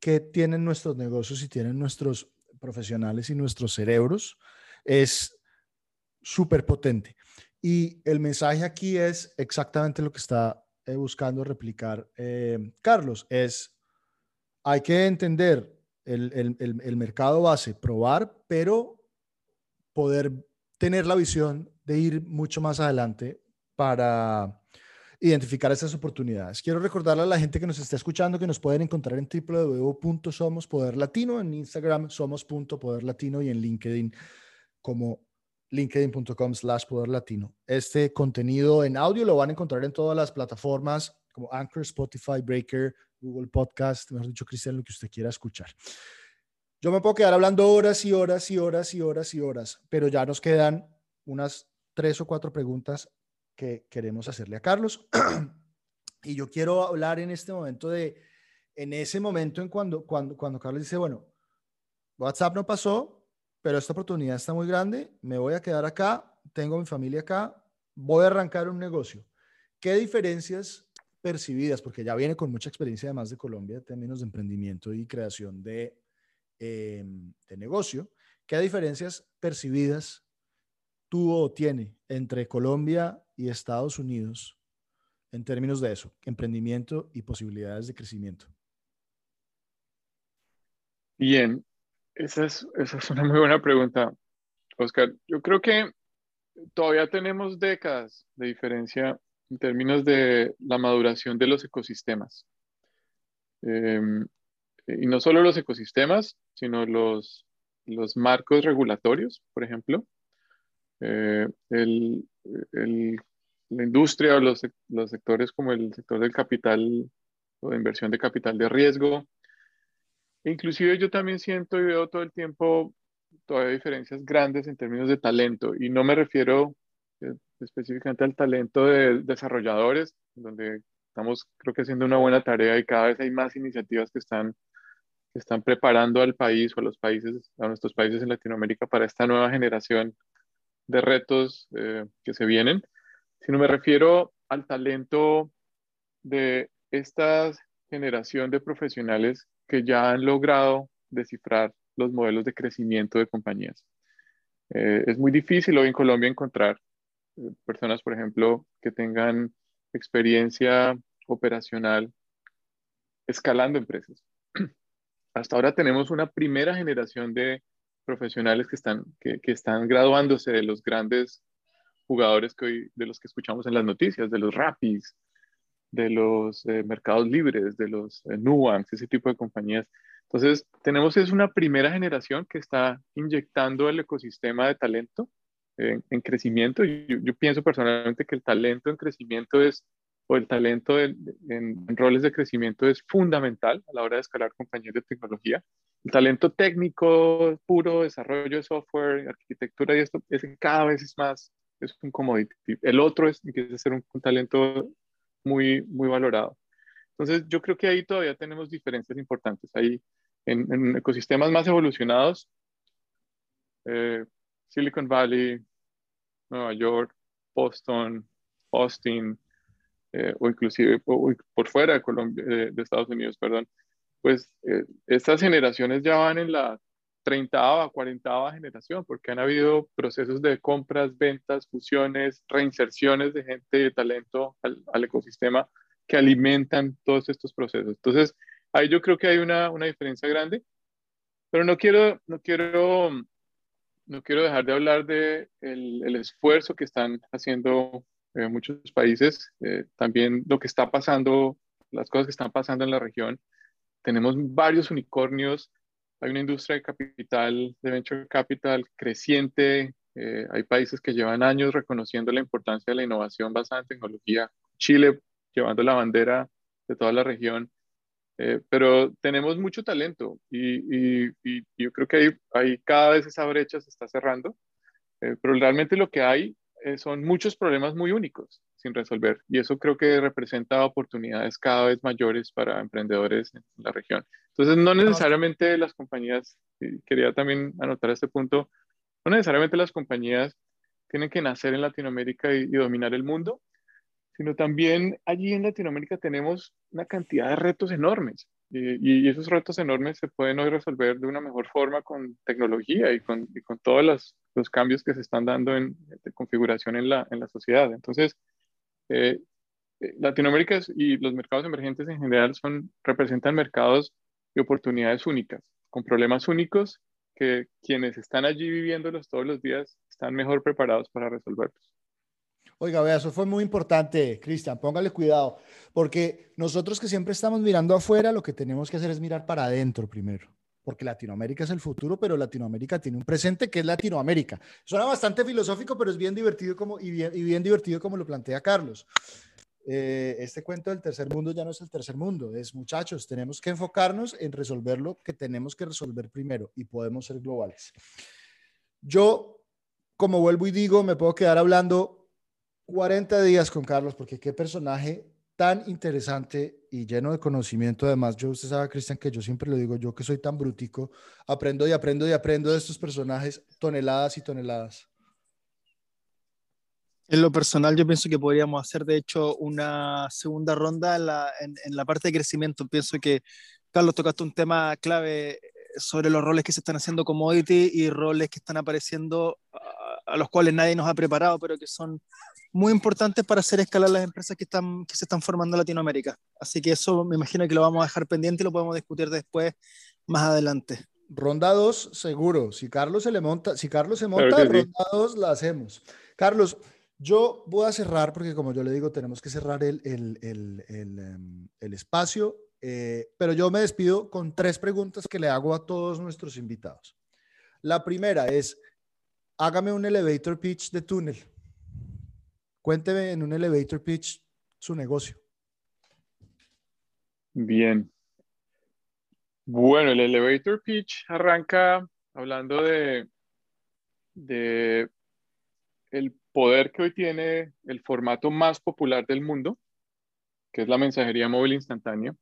que tienen nuestros negocios y tienen nuestros profesionales y nuestros cerebros es súper potente. Y el mensaje aquí es exactamente lo que está eh, buscando replicar eh, Carlos, es hay que entender el, mercado base, probar, pero poder tener la visión de ir mucho más adelante para identificar esas oportunidades. Quiero recordarle a la gente que nos está escuchando que nos pueden encontrar en www.somospoderlatino, en Instagram somos.poderlatino y en LinkedIn como linkedin.com slash poderlatino. Este contenido en audio lo van a encontrar en todas las plataformas como Anchor, Spotify, Breaker, Google Podcast, mejor dicho, Cristian, lo que usted quiera escuchar. Yo me puedo quedar hablando horas y horas y horas y horas y horas, pero ya nos quedan unas tres o cuatro preguntas que queremos hacerle a Carlos. y yo quiero hablar en este momento de, en ese momento en cuando, cuando, cuando Carlos dice, bueno, WhatsApp no pasó, pero esta oportunidad está muy grande, me voy a quedar acá, tengo mi familia acá, voy a arrancar un negocio. ¿Qué diferencias percibidas, porque ya viene con mucha experiencia además de Colombia en términos de emprendimiento y creación de, em, de negocio, ¿qué diferencias percibidas tuvo o tiene entre Colombia y Estados Unidos en términos de eso, emprendimiento y posibilidades de crecimiento?
Bien, esa es, esa es una muy buena pregunta, Oscar. Yo creo que todavía tenemos décadas de diferencia en términos de la maduración de los ecosistemas. Em, y no solo los ecosistemas, sino los, los marcos regulatorios, por ejemplo. Eh, el, el, la industria o los, los, sectores como el sector del capital o de inversión de capital de riesgo. Inclusive yo también siento y veo todo el tiempo todavía diferencias grandes en términos de talento y no me refiero eh, específicamente al talento de desarrolladores, donde estamos creo que haciendo una buena tarea y cada vez hay más iniciativas que están, que están preparando al país o a los países, a nuestros países en Latinoamérica para esta nueva generación de retos eh, que se vienen, sino me refiero al talento de esta generación de profesionales que ya han logrado descifrar los modelos de crecimiento de compañías. Eh, es muy difícil hoy en Colombia encontrar personas, por ejemplo, que tengan experiencia operacional escalando empresas. Hasta ahora tenemos una primera generación de profesionales que están, que, están graduándose de los grandes jugadores que hoy, de los que escuchamos en las noticias, de los Rapis, de los eh, mercados libres, de los eh, ese tipo de compañías. Entonces, tenemos es una primera generación que está inyectando el ecosistema de talento en, crecimiento. Yo, yo, pienso personalmente que el talento en crecimiento es, o el talento en, roles de crecimiento es fundamental a la hora de escalar compañías de tecnología. Talento técnico, puro, desarrollo de software, arquitectura y esto, ese cada vez es más, es un commodity. El otro es, empieza a ser un, talento muy, muy valorado. Entonces, yo creo que ahí todavía tenemos diferencias importantes. Ahí, en, en ecosistemas más evolucionados, eh, Silicon Valley, Nueva York, Boston, Austin, eh, o inclusive por, fuera Colombia, de, Estados Unidos, perdón, pues eh, estas generaciones ya van en la 30 40 generación, porque han habido procesos de compras, ventas, fusiones, reinserciones de gente de talento al, al, ecosistema que alimentan todos estos procesos. Entonces, ahí yo creo que hay una, una diferencia grande, pero no quiero, no quiero no quiero dejar de hablar de el, esfuerzo que están haciendo eh, muchos países, eh, también lo que está pasando, las cosas que están pasando en la región. Tenemos varios unicornios, hay una industria de capital, de venture capital creciente Eh, hay países que llevan años reconociendo la importancia de la innovación basada en tecnología. Chile llevando la bandera de toda la región. Eh, pero tenemos mucho talento y, yo creo que hay, cada vez esa brecha se está cerrando, eh, pero realmente lo que hay son muchos problemas muy únicos sin resolver y eso creo que representa oportunidades cada vez mayores para emprendedores en la región. Entonces, no necesariamente las compañías, quería también anotar este punto, no necesariamente las compañías tienen que nacer en Latinoamérica y, dominar el mundo, sino también allí en Latinoamérica tenemos una cantidad de retos enormes. Y, esos retos enormes se pueden hoy resolver de una mejor forma con tecnología y con, con todos los, los, cambios que se están dando en de configuración en la, en la sociedad. Entonces, eh, eh, Latinoamérica y los mercados emergentes en general son, representan mercados de oportunidades únicas, con problemas únicos que quienes están allí viviéndolos todos los días están mejor preparados para resolverlos.
Oiga, vea, eso fue muy importante, Cristian, póngale cuidado, porque nosotros que siempre estamos mirando afuera, lo que tenemos que hacer es mirar para adentro primero, porque Latinoamérica es el futuro, pero Latinoamérica tiene un presente que es Latinoamérica. Suena bastante filosófico, pero es bien divertido como, y, bien, y bien divertido como lo plantea Carlos. Eh, este cuento del tercer mundo ya no es el tercer mundo, es muchachos, tenemos que enfocarnos en resolver lo que tenemos que resolver primero y podemos ser globales. Yo, como vuelvo y digo, me puedo quedar hablando 40 días con Carlos porque qué personaje tan interesante y lleno de conocimiento. Además, yo, usted sabe, Cristian, que yo siempre le digo, yo que soy tan brutico, aprendo y aprendo y aprendo de estos personajes toneladas y toneladas.
En lo personal, yo pienso que podríamos hacer, de hecho, una segunda ronda en la, parte de crecimiento. Pienso que, Carlos, tocaste un tema clave sobre los roles que se están haciendo commodity y roles que están apareciendo a, los cuales nadie nos ha preparado, pero que son muy importantes para hacer escalar las empresas que, están, que se están formando en Latinoamérica. Así que eso me imagino que lo vamos a dejar pendiente y lo podemos discutir después, más adelante.
Ronda 2, seguro. Si Carlos se le monta, si Carlos se monta, ronda 2 la hacemos. Carlos, yo voy a cerrar porque como yo le digo, tenemos que cerrar el, el, el, el em, espacio, eh, pero yo me despido con tres preguntas que le hago a todos nuestros invitados. La primera es, hágame un elevator pitch de túnel. Cuénteme en un elevator pitch su negocio.
Bien. Bueno, el elevator pitch arranca hablando de, de el poder que hoy tiene el formato más popular del mundo, que es la mensajería móvil instantánea,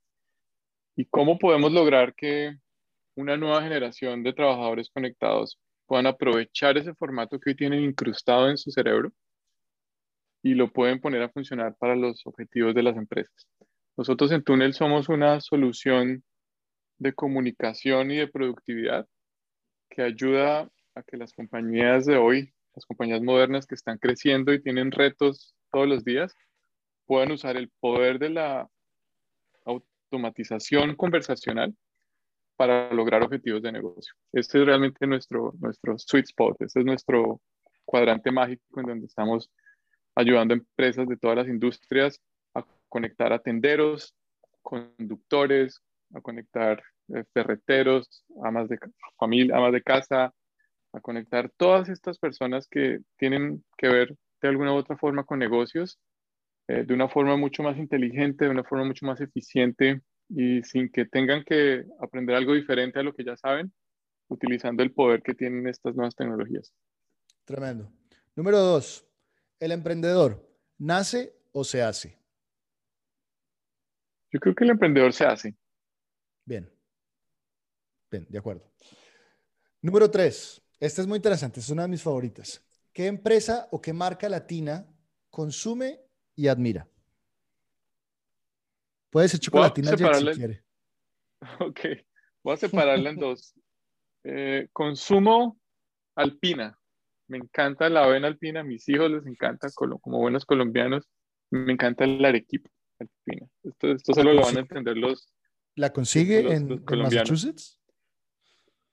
y cómo podemos lograr que una nueva generación de trabajadores conectados puedan aprovechar ese formato que hoy tienen incrustado en su cerebro y lo pueden poner a funcionar para los objetivos de las empresas. Nosotros en Túnel somos una solución de comunicación y de productividad que ayuda a que las compañías de hoy las compañías modernas que están creciendo y tienen retos todos los días, puedan usar el poder de la automatización conversacional para lograr objetivos de negocio. Este es realmente nuestro, nuestro sweet spot, este es nuestro cuadrante mágico en donde estamos ayudando a empresas de todas las industrias a conectar a tenderos, conductores, a conectar eh, ferreteros, amas de familia, amas de casa, a conectar todas estas personas que tienen que ver de alguna u otra forma con negocios eh, de una forma mucho más inteligente, de una forma mucho más eficiente y sin que tengan que aprender algo diferente a lo que ya saben, utilizando el poder que tienen estas nuevas tecnologías.
Tremendo. Número dos, el emprendedor, ¿nace o se hace?
Yo creo que el emprendedor se hace.
Bien. Bien, de acuerdo. Número tres, esta es muy interesante, es una de mis favoritas. ¿Qué empresa o qué marca latina consume y admira? Puede ser chocolatina si quiere.
Ok, voy a separarla en dos. Eh, consumo alpina. Me encanta la avena alpina, a mis hijos les encanta, como buenos colombianos, me encanta el arequipa alpina. Esto, esto solo lo van a entender los.
¿La consigue en Massachusetts?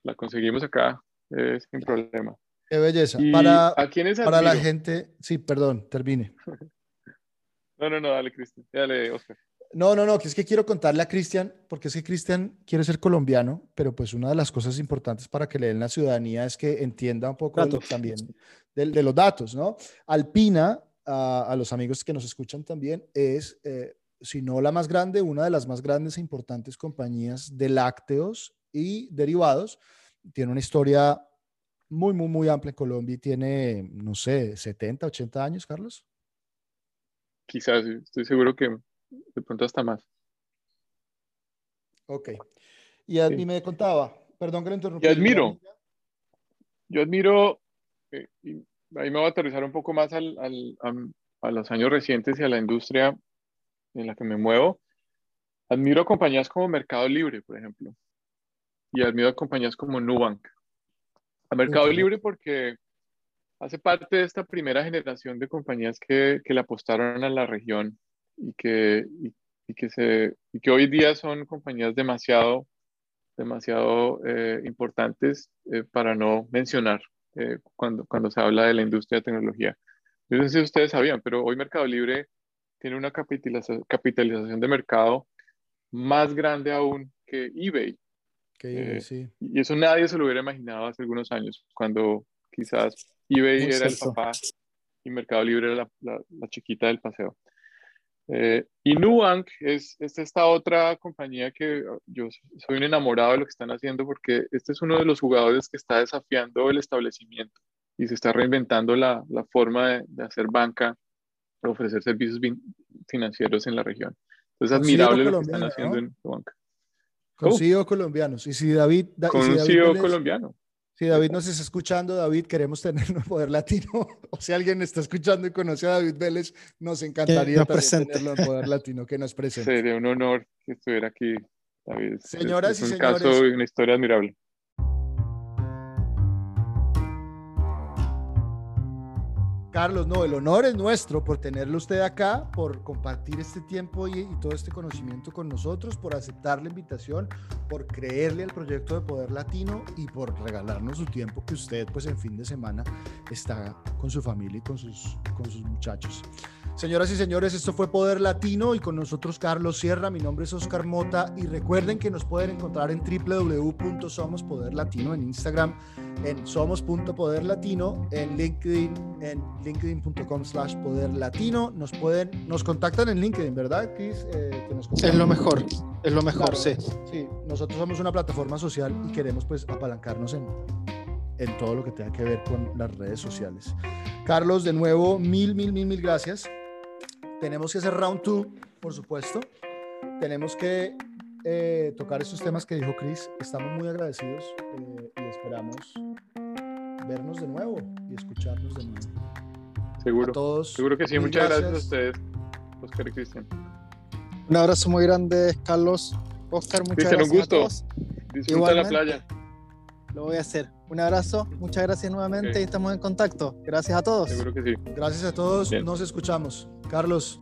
La conseguimos acá eh, sin problema.
Qué belleza. para para la gente, sí, perdón, termine.
no, no, no, dale, Cristian. Dale, Oscar.
No, no, no, que es que quiero contarle a Cristian, porque es que Cristian quiere ser colombiano, pero pues una de las cosas importantes para que le den la ciudadanía es que entienda un poco también de, los datos, ¿no? Alpina, a, los amigos que nos escuchan también, es, eh, si no la más grande, una de las más grandes e importantes compañías de lácteos y derivados. Tiene una historia muy, muy, muy amplia en Colombia y tiene, no sé, 70, 80 años, Carlos.
Quizás, estoy seguro que de pronto hasta más.
Ok. Y, a, mí me contaba, perdón que lo interrumpí.
Y admiro, yo admiro, eh, y ahí me voy a aterrizar un poco más al, al, a, los años recientes y a la industria en la que me muevo. Admiro compañías como Mercado Libre, por ejemplo, y admiro a compañías como Nubank. A Mercado Libre porque hace parte de esta primera generación de compañías que, que le apostaron a la región y que, y, que, se, y que hoy día son compañías demasiado, demasiado eh, importantes eh, para no mencionar eh, cuando, cuando se habla de la industria de tecnología. Yo no sé si ustedes sabían, pero hoy Mercado Libre tiene una capitalización, capitalización de mercado más grande aún que eBay. Y eso nadie se lo hubiera imaginado hace algunos años, cuando quizás eBay era el papá y Mercado Libre era la, la chiquita del paseo. Eh, y Nubank es, esta otra compañía que yo soy un enamorado de lo que están haciendo porque este es uno de los jugadores que está desafiando el establecimiento y se está reinventando la, la forma de, hacer banca, de ofrecer servicios financieros en la región. Entonces, es admirable lo que están haciendo en Nubank.
Con CEO colombianos. Y si David...
Con un CEO colombiano.
Si David nos está escuchando, David, queremos tenerlo en Poder Latino. O si alguien está escuchando y conoce a David Vélez, nos encantaría tenerlo en Poder Latino, que nos presente.
Sería un honor que estuviera aquí, David.
Señoras
es,
y señores.
un caso y una historia admirable.
Carlos, no, el honor es nuestro por tenerlo usted acá, por compartir este tiempo y, todo este conocimiento con nosotros, por aceptar la invitación, por creerle al proyecto de Poder Latino y por regalarnos su tiempo que usted, pues en fin de semana, está con su familia y con sus, con sus muchachos. Señoras y señores, esto fue Poder Latino y con nosotros Carlos Sierra. Mi nombre es Oscar Mota y recuerden que nos pueden encontrar en www.somospoderlatino en Instagram, en somos.poderlatino, en LinkedIn, en linkedin.com slash poderlatino. Nos pueden, nos contactan en LinkedIn, ¿verdad, Chris?
Eh, es lo mejor, es lo mejor, sí.
Sí, nosotros somos una plataforma social y queremos pues apalancarnos en, en todo lo que tenga que ver con las redes sociales. Carlos, de nuevo, mil, mil, mil, mil gracias. Tenemos que hacer round two, por supuesto. Tenemos que eh, tocar estos temas que dijo Chris. Estamos muy agradecidos eh, y esperamos vernos de nuevo y escucharnos de nuevo.
Seguro.
A todos.
Seguro que sí. Muchas gracias. a ustedes, Oscar y Cristian.
Un abrazo muy grande, Carlos. Oscar, muchas gracias.
un gusto. Disfruta la playa.
Lo voy a hacer. Un abrazo, muchas gracias nuevamente y estamos en contacto. Gracias a todos.
Seguro que sí.
Gracias a todos, nos escuchamos. Carlos.